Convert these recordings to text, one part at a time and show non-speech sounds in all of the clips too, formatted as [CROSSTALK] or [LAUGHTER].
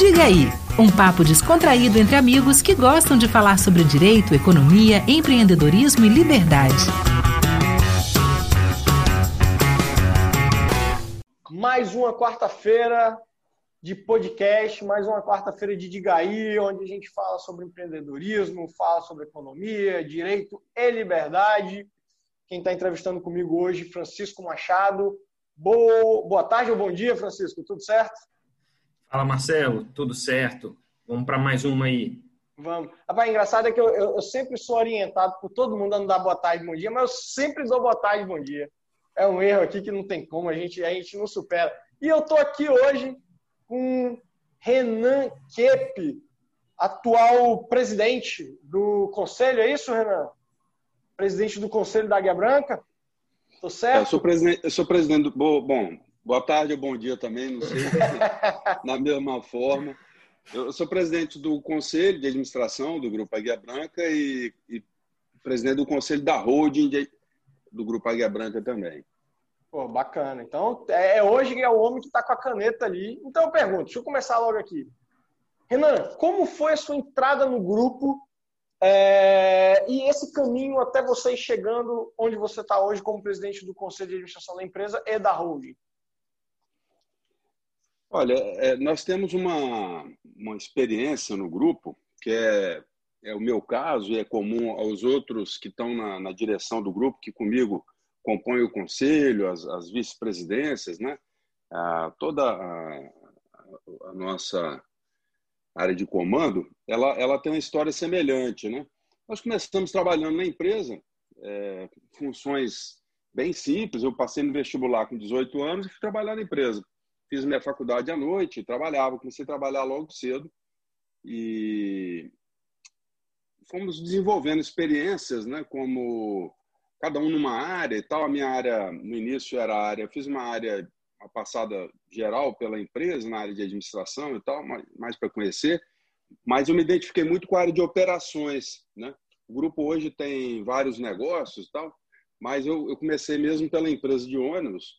Diga aí, um papo descontraído entre amigos que gostam de falar sobre direito, economia, empreendedorismo e liberdade. Mais uma quarta-feira de podcast, mais uma quarta-feira de Diga aí, onde a gente fala sobre empreendedorismo, fala sobre economia, direito e liberdade. Quem está entrevistando comigo hoje, Francisco Machado. Boa, boa tarde ou bom dia, Francisco, tudo certo? Fala, Marcelo, tudo certo? Vamos para mais uma aí. Vamos. Rapaz, engraçado é que eu, eu, eu, sempre sou orientado por todo mundo a não dar boa tarde, bom dia, mas eu sempre dou boa tarde, bom dia. É um erro aqui que não tem como, a gente, a gente não supera. E eu estou aqui hoje com Renan Kepe, atual presidente do conselho, é isso, Renan? Presidente do conselho da Águia Branca? Tô certo? É, eu sou presidente, eu sou presidente do. Bom, Boa tarde ou bom dia também, não sei. [LAUGHS] Na mesma forma. Eu sou presidente do Conselho de Administração do Grupo Águia Branca e, e presidente do Conselho da Holding de, do Grupo Águia Branca também. Pô, bacana. Então, é, é hoje que é o homem que está com a caneta ali. Então, eu pergunto, deixa eu começar logo aqui. Renan, como foi a sua entrada no grupo é, e esse caminho até você chegando onde você está hoje como presidente do Conselho de Administração da empresa e da holding? Olha, é, nós temos uma, uma experiência no grupo que é, é o meu caso e é comum aos outros que estão na, na direção do grupo, que comigo compõem o conselho, as, as vice-presidências, né? Toda a, a, nossa área de comando, ela, ela tem uma história semelhante, né? Nós começamos trabalhando na empresa, é, funções bem simples. Eu passei no vestibular com 18 anos e fui trabalhar na empresa fiz minha faculdade à noite, trabalhava, comecei a trabalhar logo cedo e fomos desenvolvendo experiências, né, como cada um numa área e tal. A minha área no início era a área, fiz uma área a passada geral pela empresa na área de administração e tal, mais para conhecer, mas eu me identifiquei muito com a área de operações, né? O grupo hoje tem vários negócios e tal, mas eu, eu comecei mesmo pela empresa de ônibus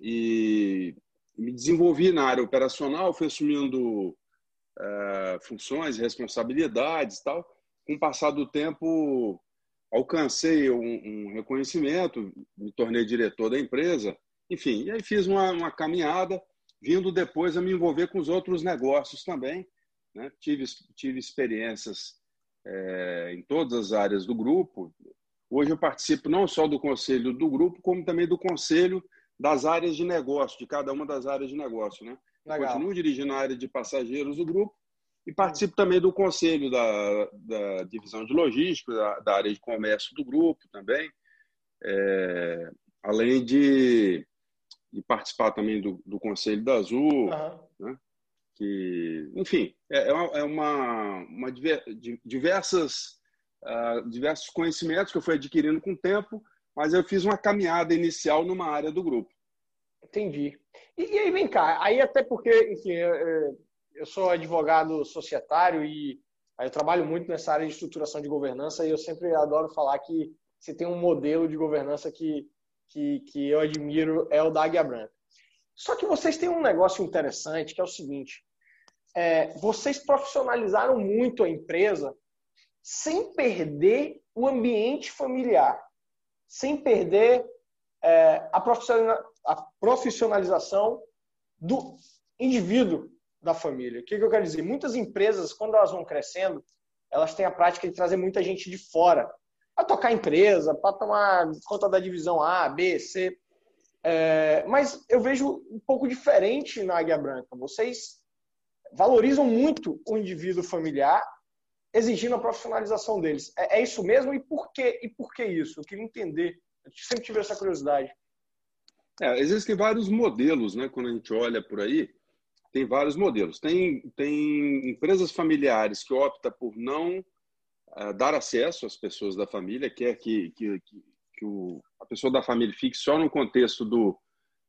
e me desenvolvi na área operacional, fui assumindo uh, funções, responsabilidades tal. Com o passar do tempo, alcancei um, um, reconhecimento, me tornei diretor da empresa, enfim, e aí fiz uma, uma caminhada, vindo depois a me envolver com os outros negócios também. Né? Tive, tive experiências é, em todas as áreas do grupo. Hoje eu participo não só do conselho do grupo, como também do conselho das áreas de negócio, de cada uma das áreas de negócio. Né? Continuo dirigindo a área de passageiros do grupo e participo também do conselho da, da divisão de logística, da, da, área de comércio do grupo também, é, além de, de, participar também do, do conselho da Azul, uhum. né? que, enfim, é, é uma, uma diversas, uh, diversos conhecimentos que eu fui adquirindo com o tempo mas eu fiz uma caminhada inicial numa área do grupo. Entendi. E, e aí, vem cá, aí até porque, enfim, eu, eu sou advogado societário e eu trabalho muito nessa área de estruturação de governança e eu sempre adoro falar que você tem um modelo de governança que, que, que eu admiro, é o da Águia Branca. Só que vocês têm um negócio interessante que é o seguinte: é, vocês profissionalizaram muito a empresa sem perder o ambiente familiar sem perder é, a profissionalização do indivíduo da família. O que, eu quero dizer? Muitas empresas, quando elas vão crescendo, elas têm a prática de trazer muita gente de fora para tocar a empresa, para tomar conta da divisão A, B, C. É, mas eu vejo um pouco diferente na Águia Branca. Vocês valorizam muito o indivíduo familiar exigindo a profissionalização deles. É, é, isso mesmo? E por quê? E por que isso? Eu queria entender. Eu sempre tive essa curiosidade. É, existem vários modelos, né? Quando a gente olha por aí, tem vários modelos. Tem, tem empresas familiares que optam por não uh, dar acesso às pessoas da família, quer que, que, que, que o, a pessoa da família fique só no contexto do,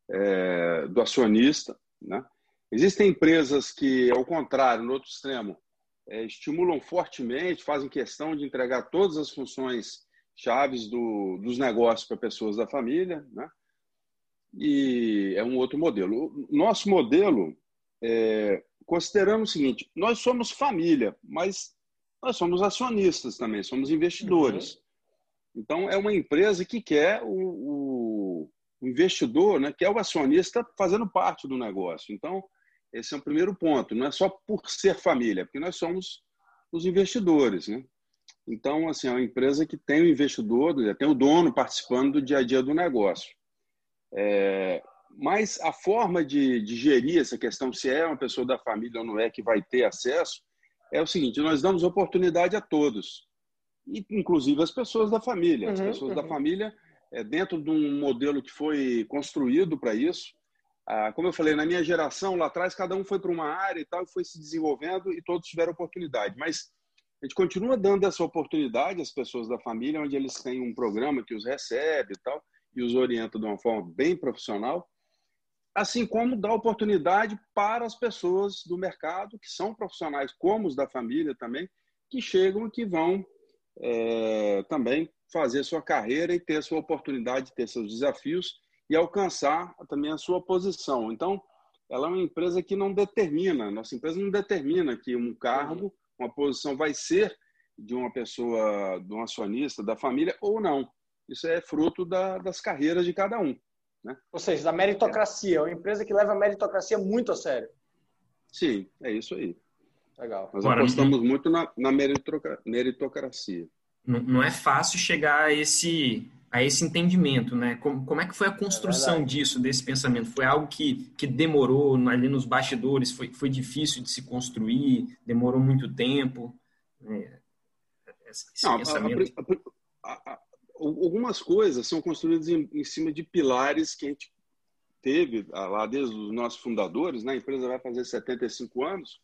é, do acionista. Né? Existem empresas que, ao contrário, no outro extremo, é, estimulam fortemente, fazem questão de entregar todas as funções chaves do, dos negócios para pessoas da família, né? E é um outro modelo. O nosso modelo, é, considerando o seguinte: nós somos família, mas nós somos acionistas também, somos investidores. Uhum. Então, é uma empresa que quer o, o, investidor, né, que é o acionista, fazendo parte do negócio. Então, esse é o primeiro ponto. Não é só por ser família, porque nós somos os investidores. Né? Então, assim, é uma empresa que tem o investidor, tem o dono participando do dia a dia do negócio. É, mas a forma de, de gerir essa questão, se é uma pessoa da família ou não é que vai ter acesso, é o seguinte: nós damos oportunidade a todos, inclusive as pessoas da família. As uhum, pessoas uhum. da família, é, dentro de um modelo que foi construído para isso. Ah, como eu falei, na minha geração, lá atrás, cada um foi para uma área e tal, foi se desenvolvendo e todos tiveram oportunidade. Mas a gente continua dando essa oportunidade às pessoas da família, onde eles têm um programa que os recebe e tal, e os orienta de uma forma bem profissional assim como dá oportunidade para as pessoas do mercado, que são profissionais, como os da família também, que chegam e que vão é, também fazer sua carreira e ter sua oportunidade de ter seus desafios e alcançar também a sua posição. Então, ela é uma empresa que não determina, nossa empresa não determina que um cargo, uma posição vai ser de uma pessoa, de um acionista, da família ou não. Isso é fruto da, das carreiras de cada um. Né? Ou seja, da meritocracia. É uma empresa que leva a meritocracia muito a sério. Sim, é isso aí. Legal. Nós Agora, apostamos muito na, na meritocracia. Não, não, é fácil chegar a esse, a esse entendimento, né? Como, como é que foi a construção é disso, desse pensamento? Foi algo que, que demorou ali nos bastidores? Foi, foi difícil de se construir? Demorou muito tempo? É, esse não, pensamento... a, a, a, algumas coisas são construídas em, em, cima de pilares que a gente teve ah, lá desde os nossos fundadores, né? A empresa vai fazer 75 anos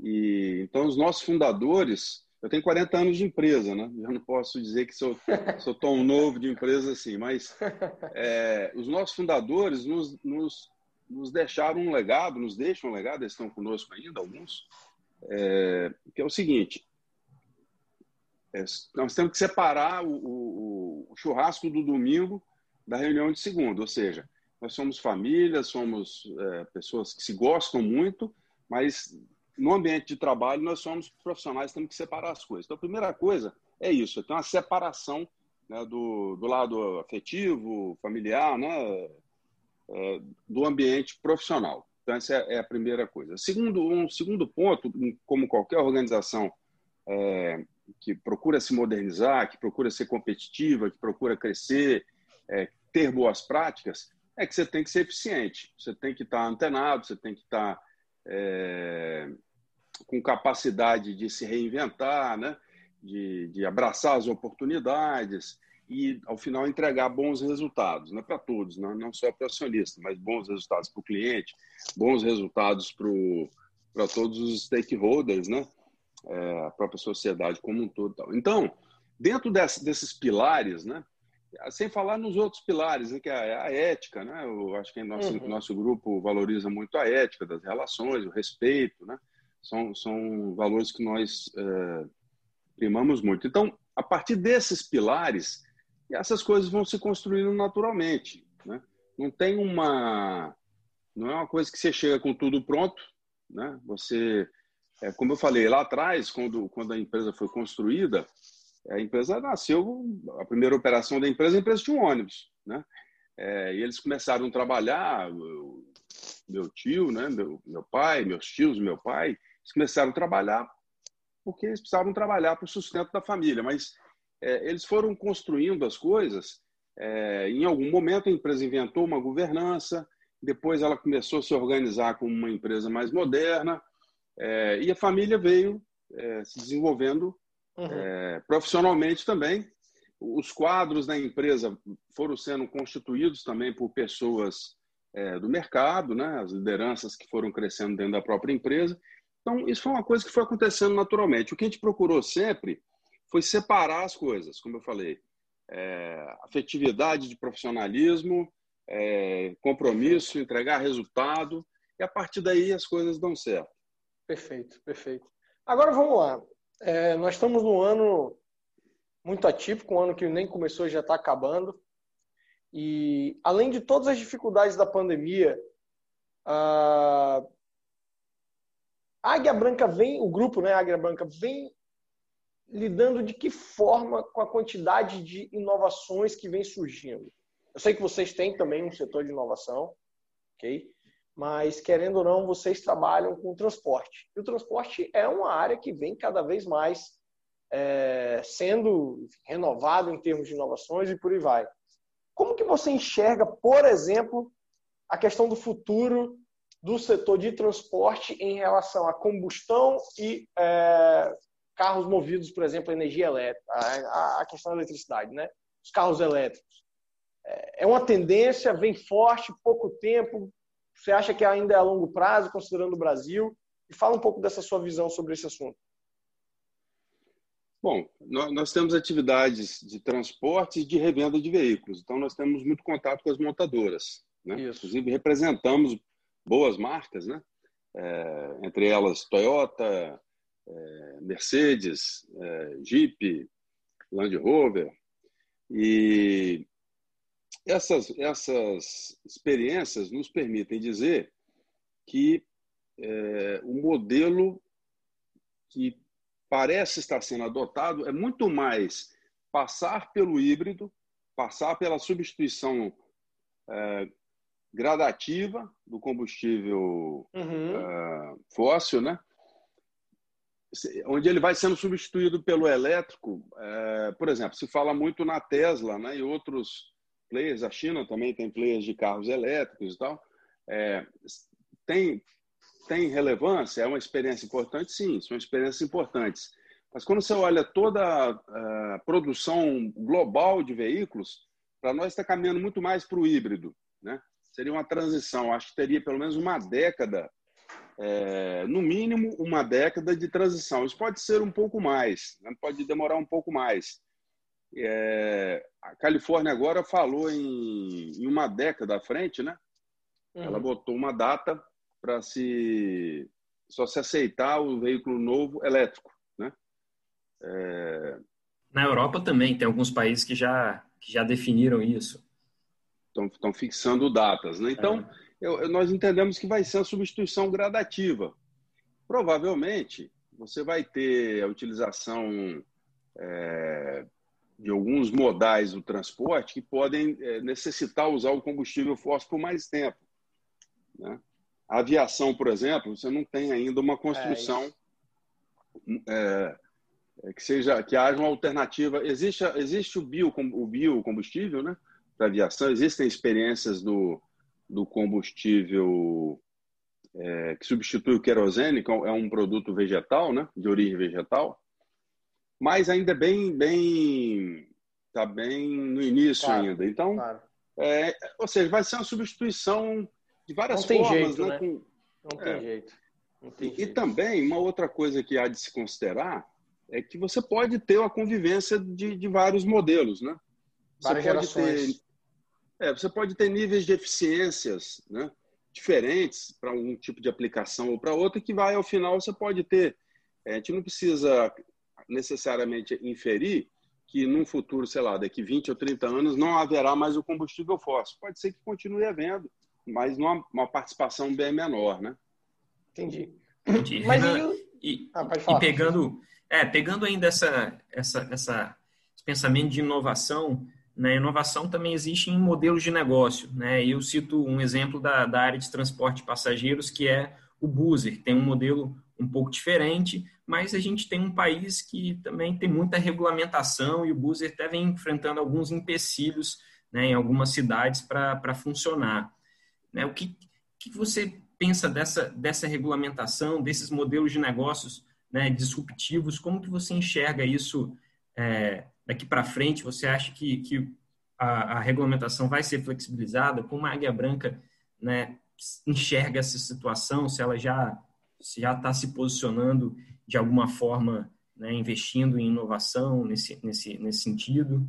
e então os nossos fundadores, eu tenho 40 anos de empresa, né? Já não posso dizer que sou, sou tão novo de empresa assim, mas é, os nossos fundadores nos, nos, nos, deixaram um legado, nos deixam um legado, eles estão conosco ainda, alguns, é, que é o seguinte: é, nós temos que separar o, o, o, churrasco do domingo da reunião de segunda, ou seja, nós somos família, somos é, pessoas que se gostam muito, mas no ambiente de trabalho nós somos profissionais, temos que separar as coisas. Então, a primeira coisa é isso, tem uma separação né, do, do lado afetivo, familiar, né, é, do ambiente profissional. Então, essa é, é a primeira coisa. Segundo, um segundo ponto, como qualquer organização é, que procura se modernizar, que procura ser competitiva, que procura crescer, é, ter boas práticas, é que você tem que ser eficiente. Você tem que estar antenado, você tem que estar é, com capacidade de se reinventar, né? de, de abraçar as oportunidades e, ao final, entregar bons resultados, né? para todos, né? não só para o acionista, mas bons resultados para o cliente, bons resultados para todos os stakeholders, né? é, a própria sociedade como um todo. Então, dentro desse, desses pilares, né, sem falar nos outros pilares, né, que é a ética, né, eu acho que nosso, uhum. nosso grupo valoriza muito a ética das relações, o respeito, né, são, são valores que nós é, primamos muito. Então, a partir desses pilares, essas coisas vão se construindo naturalmente. Né? Não tem uma. Não é uma coisa que você chega com tudo pronto, né? Você é, como eu falei lá atrás, quando, quando a empresa foi construída, a empresa nasceu, a primeira operação da empresa, a empresa tinha um ônibus, né? É, e eles começaram a trabalhar, meu tio, né, meu, meu pai, meus tios, meu pai, eles começaram a trabalhar porque eles precisavam trabalhar para o sustento da família, mas é, eles foram construindo as coisas. É, em algum momento a empresa inventou uma governança, depois ela começou a se organizar como uma empresa mais moderna, é, e a família veio é, se desenvolvendo uhum. é, profissionalmente também. Os quadros da empresa foram sendo constituídos também por pessoas é, do mercado, né? as lideranças que foram crescendo dentro da própria empresa. Então, isso foi uma coisa que foi acontecendo naturalmente. O que a gente procurou sempre foi separar as coisas, como eu falei. É, afetividade de profissionalismo, é, compromisso, entregar resultado, e a partir daí as coisas dão certo. Perfeito, perfeito. Agora vamos lá. É, nós estamos num ano muito atípico, um ano que nem começou e já está acabando. E além de todas as dificuldades da pandemia, ah, Águia Branca vem, o grupo, né, Águia Branca, vem lidando de que forma com a quantidade de inovações que vem surgindo? Eu sei que vocês têm também um setor de inovação, ok? Mas, querendo ou não, vocês trabalham com transporte. E o transporte é uma área que vem cada vez mais é, sendo renovado em termos de inovações e por aí vai. Como que você enxerga, por exemplo, a questão do futuro do setor de transporte em relação à combustão e é, carros movidos, por exemplo, a energia elétrica, a, a questão da eletricidade, né? Os carros elétricos. É, é uma tendência, vem forte, pouco tempo. Você acha que ainda é a longo prazo, considerando o Brasil? E fala um pouco dessa sua visão sobre esse assunto. Bom, nós temos atividades de transporte e de revenda de veículos, então nós temos muito contato com as montadoras. Né? Inclusive, representamos boas marcas, né? É, entre elas Toyota, é, Mercedes, é, Jeep, Land Rover. E essas, essas experiências nos permitem dizer que é, o modelo que parece estar sendo adotado é muito mais passar pelo híbrido, passar pela substituição é, gradativa do combustível uhum. é, fóssil, né? onde ele vai sendo substituído pelo elétrico. É, por exemplo, se fala muito na Tesla né, e outros players, a China também tem players de carros elétricos e tal. É, tem, tem relevância? É uma experiência importante? Sim, são experiências importantes. Mas quando você olha toda a produção global de veículos, para nós está caminhando muito mais para o híbrido. Né? Seria uma transição, acho que teria pelo menos uma década é, no mínimo uma década de transição. Isso pode ser um pouco mais, né? pode demorar um pouco mais. É, a Califórnia agora falou em, em, uma década à frente, né? Uhum. Ela botou uma data para se só se aceitar o veículo novo elétrico, né? É... Na Europa também tem alguns países que já que já definiram isso. Estão fixando datas, né? Então é eu, nós entendemos que vai ser uma substituição gradativa. Provavelmente, você vai ter a utilização é, de alguns modais do transporte que podem é, necessitar usar o combustível fóssil por mais tempo. Né? A aviação, por exemplo, você não tem ainda uma construção é, é que seja que haja uma alternativa. Existe, existe o, bio, o biocombustível né, para aviação, existem experiências do, do combustível é, que substitui o querosene, que é um produto vegetal, né, de origem vegetal, mas ainda bem, bem, está bem no início claro, ainda. Então, claro. é, ou seja, vai ser uma substituição de várias Não formas, jeito, né? né? Com, Não tem é. jeito. Não tem e, jeito. e também uma outra coisa que há de se considerar é que você pode ter uma convivência de, de vários modelos, né? Você várias pode gerações. ter é, você pode ter níveis de eficiências né, diferentes para um tipo de aplicação ou para outra, que vai, ao final, você pode ter. É, a gente não precisa necessariamente inferir que num futuro, sei lá, daqui 20 ou 30 anos, não haverá mais o combustível fóssil. Pode ser que continue havendo, mas numa uma participação bem menor, né? Entendi. Entendi. Mas Renan, e, ah, e, pegando, é, pegando ainda essa, essa, essa, esse pensamento de inovação, né? Inovação também existe em modelos de negócio. Né? Eu cito um exemplo da, da área de transporte de passageiros, que é o Buser. Tem um modelo um pouco diferente, mas a gente tem um país que também tem muita regulamentação e o Buser até vem enfrentando alguns empecilhos né, em algumas cidades para funcionar. Né? O que, que você pensa dessa, dessa regulamentação, desses modelos de negócios né, disruptivos? Como que você enxerga isso é, daqui para frente, você acha que, que a, a, regulamentação vai ser flexibilizada? Como a Águia Branca né, enxerga essa situação? Se ela já se já está se posicionando de alguma forma, né, investindo em inovação nesse, nesse, nesse sentido?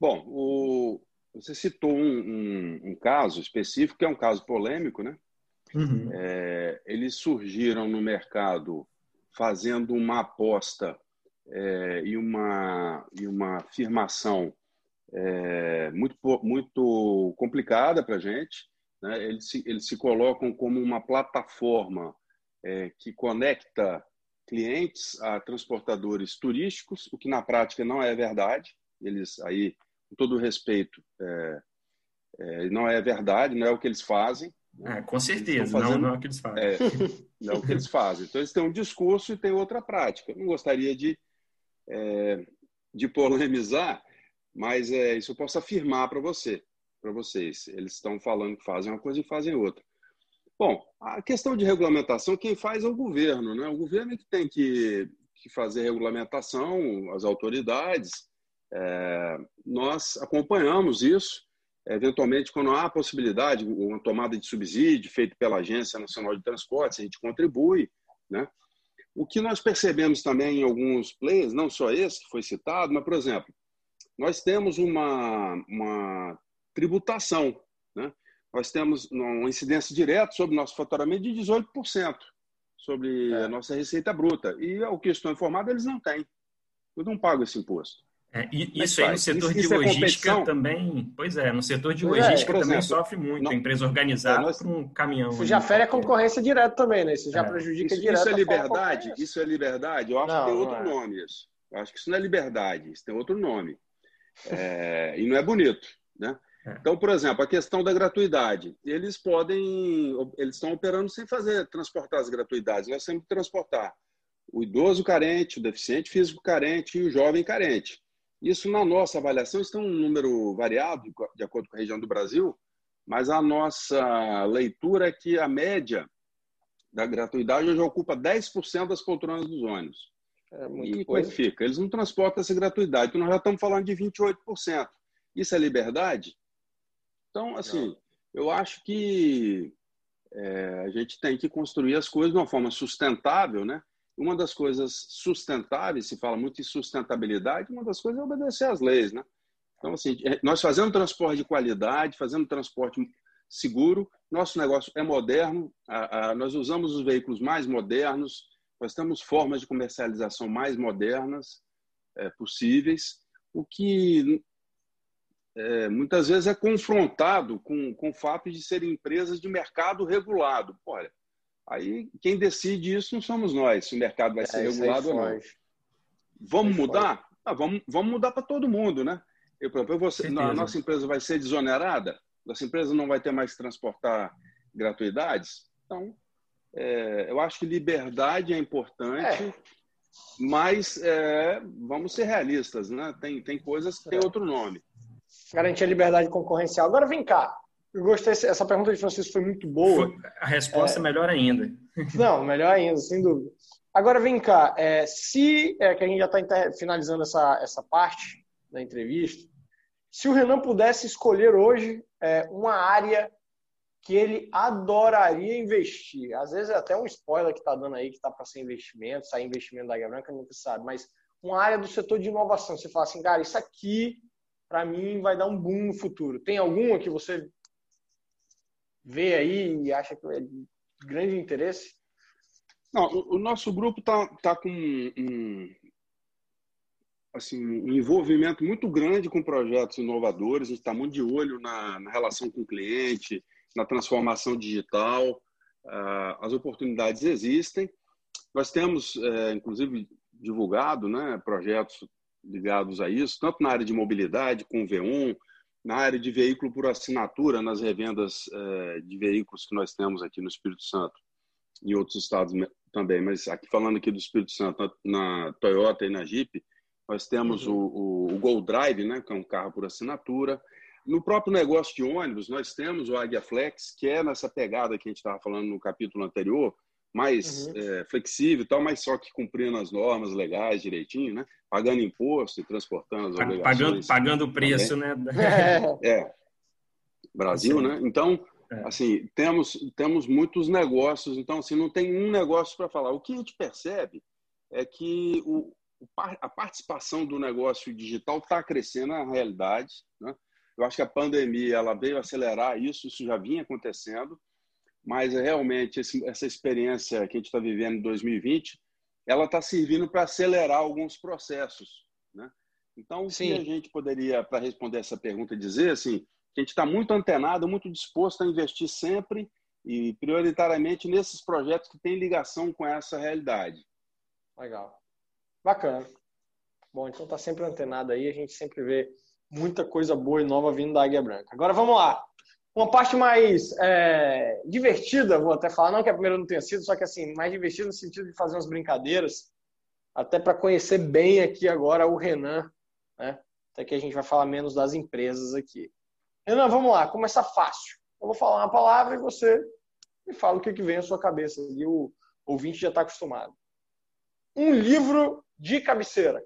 Bom, o, você citou um, um, um, caso específico, que é um caso polêmico, né? Uhum. É, eles surgiram no mercado fazendo uma aposta é, e, uma, e uma afirmação é, muito, muito complicada para a gente. Né? Eles, se, eles se colocam como uma plataforma é, que conecta clientes a transportadores turísticos, o que na prática não é verdade. Eles aí, com todo respeito, é, é, não é verdade, não é o que eles fazem. É, com certeza, fazendo, não, não, é o que eles fazem. É, não é o que eles fazem. Então, eles têm um discurso e têm outra prática. não gostaria de, é, de polemizar, mas é, isso eu posso afirmar para você, para vocês. Eles estão falando que fazem uma coisa e fazem outra. Bom, a questão de regulamentação, quem faz é o governo, né? O governo é que tem que, que fazer regulamentação, as autoridades. É, nós acompanhamos isso. Eventualmente, quando há possibilidade, uma tomada de subsídio feita pela Agência Nacional de Transportes, a gente contribui, né? O que nós percebemos também em alguns players, não só esse que foi citado, mas, por exemplo, nós temos uma, uma tributação, né? nós temos uma incidência direta sobre o nosso faturamento de 18% sobre é. a nossa receita bruta. E o que estou informado, eles não têm. Eu não pago esse imposto. É, e, isso aí no setor isso, de é logística é também. Pois é, no setor de pois é, logística é, também exemplo, sofre muito. Não, empresa organizada nós, por um caminhão. Isso já fere a concorrência direta também, né? Isso já prejudica isso, direto. Isso é liberdade? Isso é liberdade? Eu acho não, que tem outro nome isso. Eu acho que isso não é liberdade, isso tem outro nome. e não é bonito, né? É. Então, por exemplo, a questão da gratuidade. Eles podem, eles estão operando sem fazer transportar as gratuidades. Nós temos que transportar o idoso carente, o deficiente físico carente e o jovem carente. Isso, na nossa avaliação, isso tem um número variado, de acordo com a região do Brasil, mas a nossa leitura é que a média da gratuidade hoje ocupa 10% das poltronas dos ônibus. É e como é que fica? Eles não transportam essa gratuidade, então nós já estamos falando de 28%. Isso é liberdade? Então, assim, eu acho que é, a gente tem que construir as coisas de uma forma sustentável, né? Uma das coisas sustentáveis, se fala muito em sustentabilidade, uma das coisas é obedecer às leis, né? Então, assim, é, nós fazendo transporte de qualidade, fazendo transporte seguro, nosso negócio é moderno, a, a, nós usamos os veículos mais modernos, nós temos formas de comercialização mais modernas é, possíveis, o que é, muitas vezes é confrontado com, com o fato de serem empresas de mercado regulado. Olha, aí quem decide isso não somos nós, se o mercado vai é, ser regulado ou não. Vamos mudar? Ah, vamos, vamos mudar para todo mundo, né? Eu, eu vou, a nossa empresa vai ser desonerada? Nossa empresa não vai ter mais que transportar gratuidades? Então, é, eu acho que liberdade é importante, é. mas é, vamos ser realistas, né? Tem, tem coisas que têm outro nome garantir a liberdade concorrencial. Agora vem cá. Eu gostei, essa pergunta de Francisco foi muito boa. A resposta é, melhor ainda. [LAUGHS] Não, melhor ainda, sem dúvida. Agora vem cá, é, se é, que a gente já está finalizando essa, essa parte da entrevista, se o Renan pudesse escolher hoje é, uma área que ele adoraria investir, às vezes é até um spoiler que está dando aí que está para ser investimento, sair investimento da Branca, nunca sabe, mas uma área do setor de inovação, você fala assim, cara, isso aqui para mim vai dar um boom no futuro. Tem alguma que você vê aí e acha que é de grande interesse? Não, o, nosso grupo está tá com um, assim, um envolvimento muito grande com projetos inovadores, a gente está muito de olho na, na, relação com o cliente, na transformação digital, uh, as oportunidades existem. Nós temos, é, inclusive, divulgado né, projetos ligados a isso, tanto na área de mobilidade, com V1, na área de veículo por assinatura, nas revendas eh, de veículos que nós temos aqui no Espírito Santo e outros estados também. Mas aqui falando aqui do Espírito Santo, na Toyota e na Jeep, nós temos uhum. o, o, o Gol Drive, né, que é um carro por assinatura. No próprio negócio de ônibus, nós temos o Águia Flex, que é nessa pegada que a gente estava falando no capítulo anterior, mais uhum. é, flexível e tal, mas só que cumprindo as normas legais direitinho, né? Pagando imposto e transportando as obrigações. Pagando, pagando o preço, também. né? [LAUGHS] É. Brasil, né? Então, é. assim, temos, temos muitos negócios, então, assim, não tem um negócio para falar. O que a gente percebe é que o, a participação do negócio digital está crescendo na realidade, né? Eu acho que a pandemia ela veio acelerar isso, isso já vinha acontecendo, mas realmente esse, essa experiência que a gente está vivendo em 2020, ela está servindo para acelerar alguns processos, né? Então, o que a gente poderia, para responder essa pergunta, dizer assim, a gente está muito antenado, muito disposto a investir sempre e prioritariamente nesses projetos que têm ligação com essa realidade. Legal. Bacana. Bom, então tá sempre antenado aí, a gente sempre vê muita coisa boa e nova vindo da Águia Branca. Agora vamos lá. Uma parte mais é, divertida, vou até falar, não que a primeira não tenha sido, só que assim, mais divertida no sentido de fazer umas brincadeiras, até para conhecer bem aqui agora o Renan, né? Até que a gente vai falar menos das empresas aqui. Renan, vamos lá, começa fácil. Eu vou falar uma palavra e você me fala o que, que vem à sua cabeça. E o ouvinte já está acostumado. Um livro de cabeceira.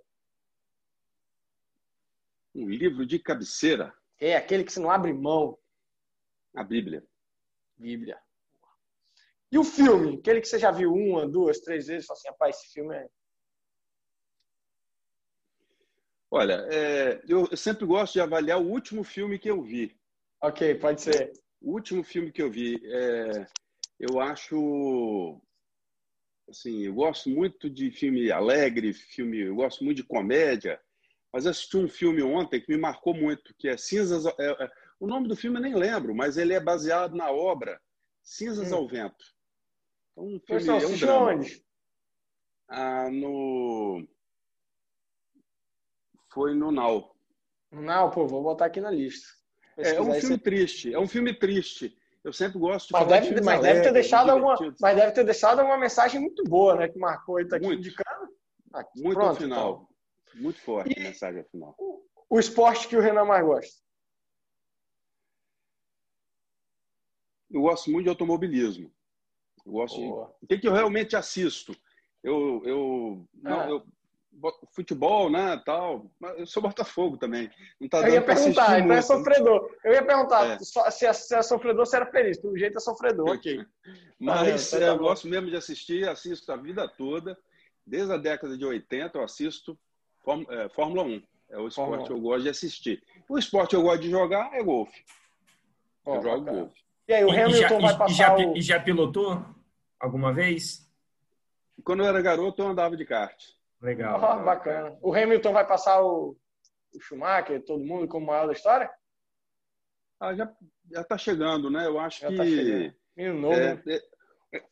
Um livro de cabeceira? É, aquele que você não abre mão. A Bíblia. Bíblia. E o filme? Aquele que você já viu uma, duas, três vezes, fala assim, rapaz, esse filme é. Olha, é, eu sempre gosto de avaliar o último filme que eu vi. Ok, pode ser. O último filme que eu vi, é, eu acho assim, eu gosto muito de filme alegre, filme, eu gosto muito de comédia, mas assisti um filme ontem que me marcou muito, que é Cinzas. É, é, o nome do filme eu nem lembro, mas ele é baseado na obra Cinzas hum. ao Vento. Então, um filme, é um drama. Onde? Ah, no foi no Now. No Now, pô, vou botar aqui na lista. É, é um filme triste, é um filme triste. Eu sempre gosto de mas falar deve, de mas deve ter deixado alguma, Mas deve ter deixado alguma mensagem muito boa, né? Que marcou e tá aqui muito, indicando. Aqui, muito pronto, final. Então. Muito forte e a mensagem final. O, o esporte que o Renan mais gosta? Eu gosto muito de automobilismo. Eu gosto de... O que, que eu realmente assisto? Eu, eu, não, é. eu futebol, né, tal. Eu sou Botafogo também. Não tá eu ia perguntar, então é sofredor. Eu ia perguntar é. se, é, se é sofredor, se era feliz. Do jeito é sofredor, ok. [LAUGHS] Mas tá tá eu gosto mesmo de assistir, assisto a vida toda. Desde a década de 80 eu assisto é, Fórmula 1. É o esporte Fórmula que eu gosto de assistir. O esporte que eu gosto de jogar é golfe. Oh, eu jogo golfe. E aí, o Hamilton e já, vai passar e já, o... E já pilotou alguma vez? Quando eu era garoto, eu andava de kart. Legal. Oh, bacana. O Hamilton vai passar o, o Schumacher, todo mundo, como maior da história? Ah, já já está chegando, né? Eu acho já que. Tá novo. É, é, é,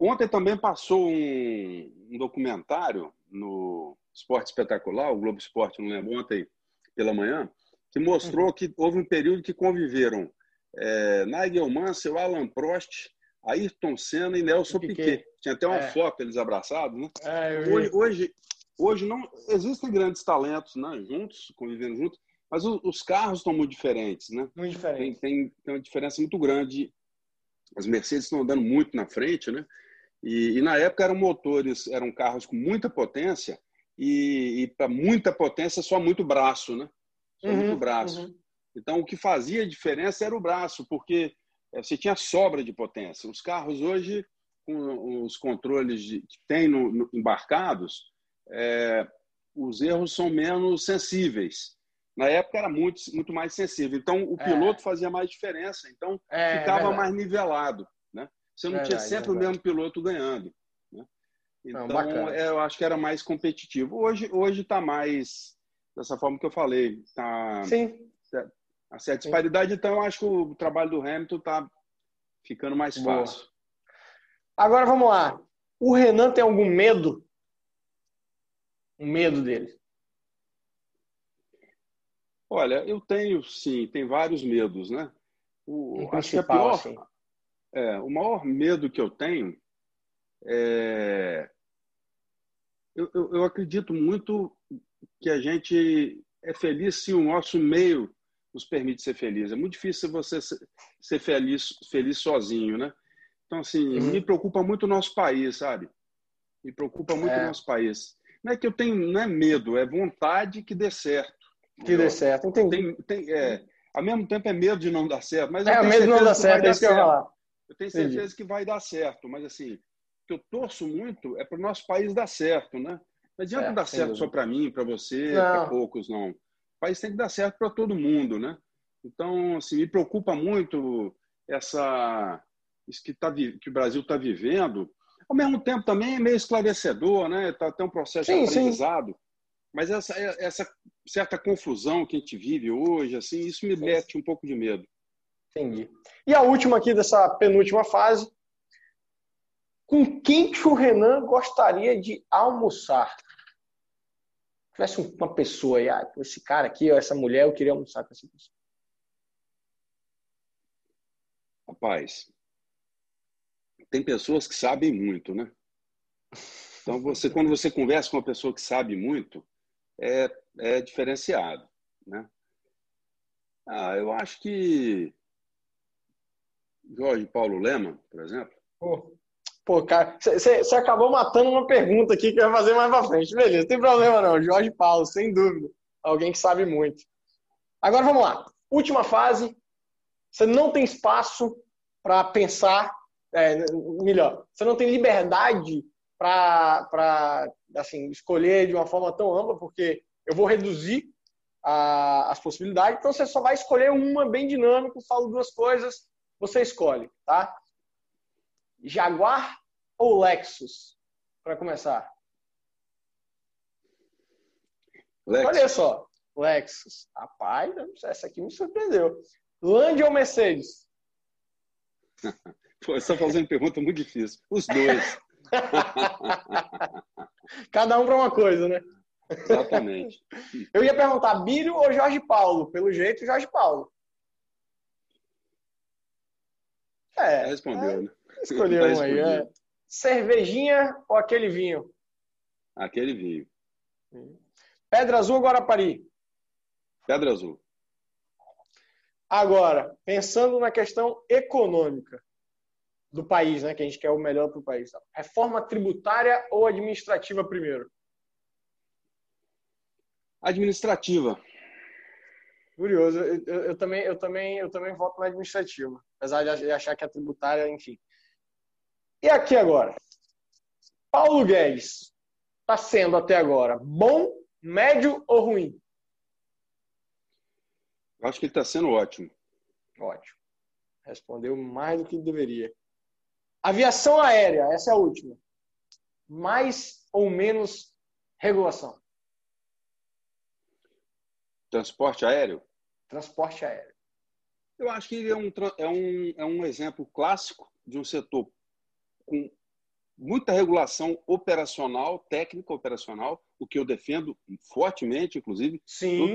ontem também passou um, um, documentário no Esporte Espetacular, o Globo Esporte, não lembro, ontem pela manhã, que mostrou uhum. que houve um período que conviveram é, Nigel Mansell, Alan Prost, Ayrton Senna e Nelson Piquet. Piquet. Tinha até uma é. foto eles abraçados, né? É, hoje, hoje, hoje não existem grandes talentos, né? Juntos, convivendo juntos, mas os, os carros estão muito diferentes, né? Muito diferentes. Tem, tem, tem, uma diferença muito grande. As Mercedes estão andando muito na frente, né? E, e na época eram motores, eram carros com muita potência e, e para muita potência só muito braço, né? Só uhum, muito braço. Uhum. Então o que fazia diferença era o braço, porque é, você tinha sobra de potência. Os carros hoje, com os controles de, que tem no, no, embarcados, é, os erros são menos sensíveis. Na época era muito, muito mais sensível. Então, o é. piloto é. fazia mais diferença. Então, é, ficava mais nivelado. Né? Você não tinha sempre o mesmo piloto ganhando. Né? Então, não, é, eu acho que era mais competitivo. Hoje está mais dessa forma que eu falei. Tá, Sim. A certa disparidade, então, eu acho que o trabalho do Hamilton está ficando mais Boa. fácil. Agora vamos lá. O Renan tem algum medo? Um medo dele? Olha, eu tenho sim, tem vários medos, né? O, acho que a pior, assim. é, o maior medo que eu tenho é. Eu, eu, eu acredito muito que a gente é feliz se o nosso meio nos permite ser feliz. É muito difícil você ser feliz, feliz sozinho, né? Então, assim, uhum. me preocupa muito o nosso país, sabe? Me preocupa muito é. o nosso país. Não é que eu tenho, não é medo, é vontade que dê certo. Que dê certo, entendi. Tem, tem, é, ao mesmo tempo é medo de não dar certo, mas é, eu medo de não dar certo, é isso que eu ia falar. Eu tenho certeza entendi. que vai dar certo, mas assim, o que eu torço muito é para o nosso país dar certo, né? Não adianta é, dar certo só para mim, para você, para poucos, não país tem que dar certo para todo mundo, né? Então, assim, me preocupa muito essa isso que, tá, que o Brasil está vivendo. Ao mesmo tempo, também é meio esclarecedor, né? Está até um processo sim, de aprendizado. Sim. Mas essa, essa certa confusão que a gente vive hoje, assim, isso me mete um pouco de medo. Entendi. E a última aqui dessa penúltima fase. Com quem que o Renan gostaria de almoçar? Se tivesse uma pessoa aí, ah, esse cara aqui, ou essa mulher, eu queria almoçar com essa pessoa. Rapaz, tem pessoas que sabem muito, né? Então, você, quando você conversa com uma pessoa que sabe muito, é, é diferenciado, né? Ah, eu acho que Jorge Paulo Lema, por exemplo. Pô, pô cara, você acabou matando uma pergunta aqui que eu ia fazer mais pra frente. Beleza, não tem problema não. Jorge Paulo, sem dúvida. Alguém que sabe muito. Agora vamos lá. Última fase. Você não tem espaço para pensar, é, melhor, você não tem liberdade para assim, escolher de uma forma tão ampla, porque eu vou reduzir a, as possibilidades, então você só vai escolher uma bem dinâmica, falo duas coisas, você escolhe, tá? Jaguar ou Lexus, para começar? Lexus. Olha só, Lexus. Rapaz, essa aqui me surpreendeu. Land ou Mercedes? [LAUGHS] Pô, você está fazendo pergunta muito difícil. Os dois. [LAUGHS] Cada um para uma coisa, né? Exatamente. [LAUGHS] Eu ia perguntar, Bírio ou Jorge Paulo? Pelo jeito, Jorge Paulo. É. Respondeu, é, né? Escolheu tá um aí. É. Cervejinha ou aquele vinho? Aquele vinho. Pedra Azul ou Guarapari? Pedra Azul. Agora, pensando na questão econômica do país, né, que a gente quer o melhor para o país. Reforma tributária ou administrativa primeiro? Administrativa. Curioso. Eu, eu, eu, também, eu, também, eu também voto na administrativa, apesar de achar que a tributária, enfim. E aqui agora? Paulo Guedes está sendo até agora bom, médio ou ruim? Eu acho que ele está sendo ótimo. Ótimo. Respondeu mais do que deveria. Aviação aérea, essa é a última. Mais ou menos regulação? Transporte aéreo? Transporte aéreo. Eu acho que é um, é um, é um exemplo clássico de um setor com muita regulação operacional, técnica operacional, o que eu defendo fortemente, inclusive,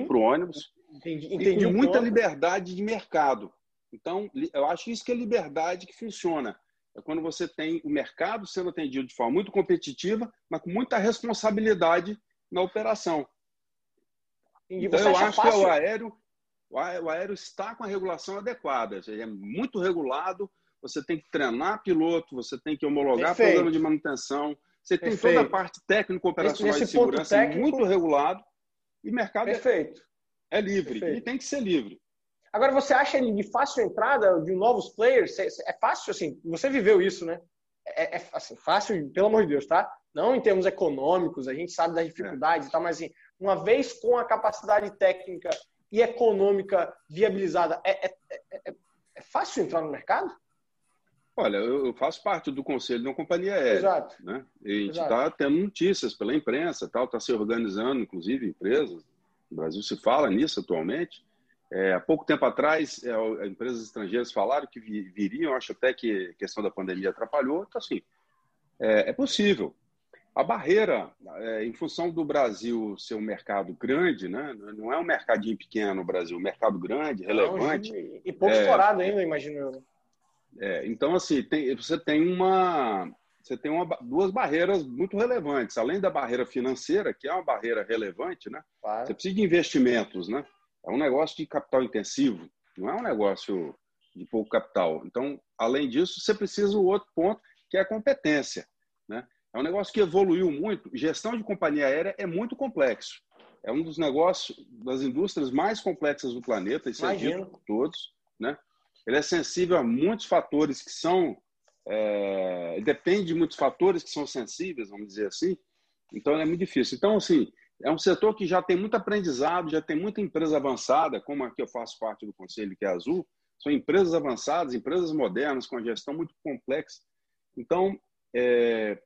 para o ônibus. Entendi, entendi e com muita ponto. liberdade de mercado. Então, eu acho isso que é liberdade que funciona. É quando você tem o mercado sendo atendido de forma muito competitiva, mas com muita responsabilidade na operação. Então, eu acho fácil? que o aéreo, o aéreo está com a regulação adequada. É muito regulado, você tem que treinar piloto, você tem que homologar Perfeito. programa de manutenção, você tem Perfeito. toda a parte técnico-operacional de segurança técnico... muito regulado e mercado é Perfeito. É, é livre Perfeito. e tem que ser livre. Agora, você acha ele de fácil entrada de novos players? É fácil, assim, você viveu isso, né? É, é assim, fácil, pelo amor de Deus, tá? Não em termos econômicos, a gente sabe das dificuldades é. e tal, mas assim, uma vez com a capacidade técnica e econômica viabilizada, é, é, é, é fácil entrar no mercado? Olha, eu faço parte do conselho de uma companhia aérea. Exato. Né? E a gente está tendo notícias pela imprensa, tal, está se organizando, inclusive empresas. No Brasil se fala nisso atualmente. É, há pouco tempo atrás, é, empresas estrangeiras falaram que viriam, acho até que a questão da pandemia atrapalhou. Então, assim, é, é possível. A barreira, é, em função do Brasil ser um mercado grande, né? não é um mercadinho pequeno o Brasil, um mercado grande, relevante. Não, e pouco explorado ainda, imagino eu. É, então, assim, tem, você tem uma. Você tem uma, duas barreiras muito relevantes. Além da barreira financeira, que é uma barreira relevante, né? Claro. Você precisa de investimentos, né? É um negócio de capital intensivo, não é um negócio de pouco capital. Então, além disso, você precisa do outro ponto, que é a competência. Né? É um negócio que evoluiu muito. Gestão de companhia aérea é muito complexo. É um dos negócios, das indústrias mais complexas do planeta, isso é dito por todos. Né? Ele é sensível a muitos fatores que são. É, depende de muitos fatores que são sensíveis, vamos dizer assim. Então, é muito difícil. Então, assim, é um setor que já tem muito aprendizado, já tem muita empresa avançada, como a que eu faço parte do conselho, que é Azul. São empresas avançadas, empresas modernas, com a gestão muito complexa. Então, é,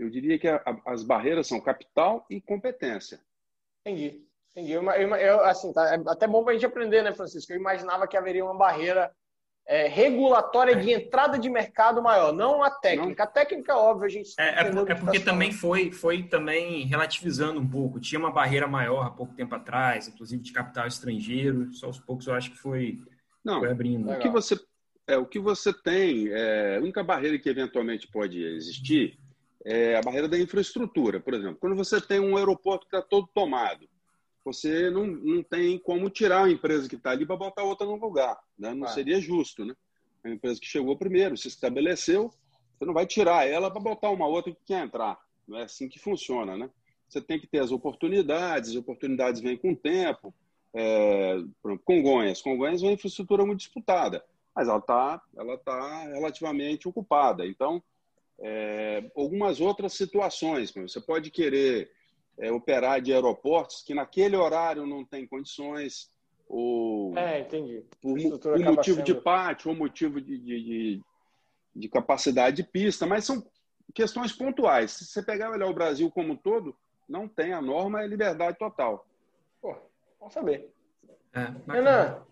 eu diria que a, a, as barreiras são capital e competência. Entendi. Entendi. Eu, eu, eu assim, tá, é até bom para a gente aprender, né, Francisco? Eu imaginava que haveria uma barreira é, regulatória de entrada de mercado maior, não a técnica. Não. A técnica, óbvio, a gente. É, é, por, é porque tá também foi, foi também relativizando um pouco. Tinha uma barreira maior há pouco tempo atrás, inclusive de capital estrangeiro. Só aos poucos eu acho que foi, não, foi abrindo. O que você é, o que você tem, é, a única barreira que eventualmente pode existir é a barreira da infraestrutura. Por exemplo, quando você tem um aeroporto que está todo tomado, você não, não tem como tirar a empresa que está ali para botar outra no lugar. Né? Não ah. seria justo. Né? A empresa que chegou primeiro, se estabeleceu, você não vai tirar ela para botar uma outra que quer entrar. Não é assim que funciona. Né? Você tem que ter as oportunidades, as oportunidades vêm com o tempo. É, Congonhas. Congonhas é uma infraestrutura muito disputada, mas ela está ela tá relativamente ocupada. Então, é, algumas outras situações, você pode querer é, operar de aeroportos que naquele horário não tem condições, ou é, entendi. por, por motivo sendo... de pátio ou motivo de, de, de, de, capacidade de pista, mas são questões pontuais. Se você pegar e olhar o Brasil como um todo, não tem a norma, é liberdade total. Pô, vamos saber. É, Renan,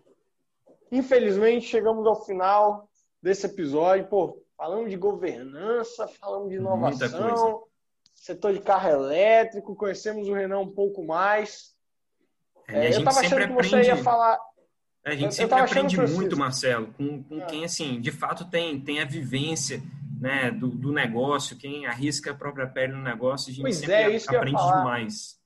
infelizmente chegamos ao final desse episódio. Pô, falamos de governança, falamos de inovação, setor de carro elétrico, conhecemos o Renan um pouco mais. É, eu estava achando que você ia falar. A gente sempre aprende muito, Marcelo, com, com ah. quem assim, de fato tem, tem a vivência né, do, do, negócio, quem arrisca a própria pele no negócio, a gente pois sempre é, isso aprende demais.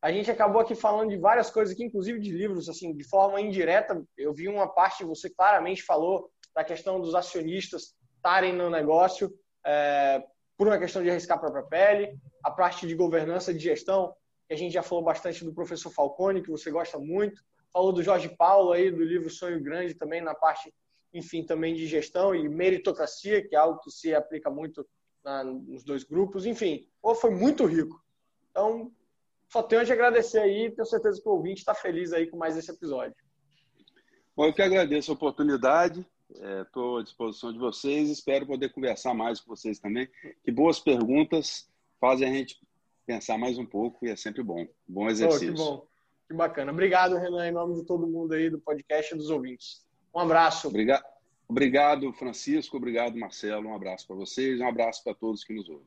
A gente acabou aqui falando de várias coisas aqui, inclusive de livros, assim, de forma indireta. Eu vi uma parte, você claramente falou da questão dos acionistas estarem no negócio. É, por uma questão de arriscar a própria pele, a parte de governança, de gestão, que a gente já falou bastante do professor Falcone, que você gosta muito, falou do Jorge Paulo aí, do livro Sonho Grande também, na parte, enfim, também de gestão e meritocracia, que é algo que se aplica muito na, nos dois grupos, enfim, foi muito rico. Então, só tenho a te agradecer aí, tenho certeza que o ouvinte está feliz aí com mais esse episódio. Bom, eu que agradeço a oportunidade, Estou é, à disposição de vocês. Espero poder conversar mais com vocês também. Que boas perguntas fazem a gente pensar mais um pouco e é sempre bom. Bom exercício. Oh, que bom. Que bacana. Obrigado, Renan, em nome de todo mundo aí do podcast e dos ouvintes. Um abraço. Obrigado, obrigado Francisco. Obrigado, Marcelo. Um abraço para vocês. Um abraço para todos que nos ouvem.